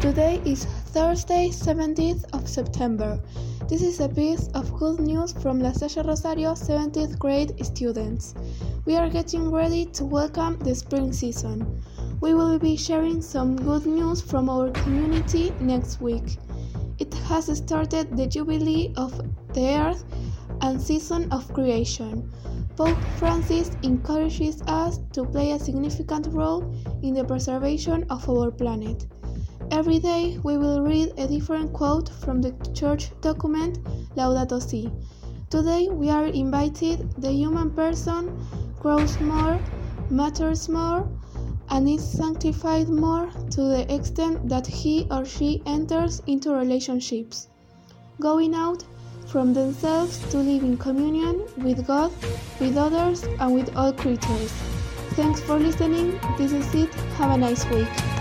Today is Thursday, 17th of September. This is a piece of good news from La Salle Rosario 7th grade students. We are getting ready to welcome the spring season. We will be sharing some good news from our community next week. It has started the Jubilee of the Earth and Season of Creation. Pope Francis encourages us to play a significant role in the preservation of our planet. Every day we will read a different quote from the church document Laudato Si. Today we are invited the human person grows more, matters more, and is sanctified more to the extent that he or she enters into relationships. Going out from themselves to live in communion with God, with others, and with all creatures. Thanks for listening. This is it. Have a nice week.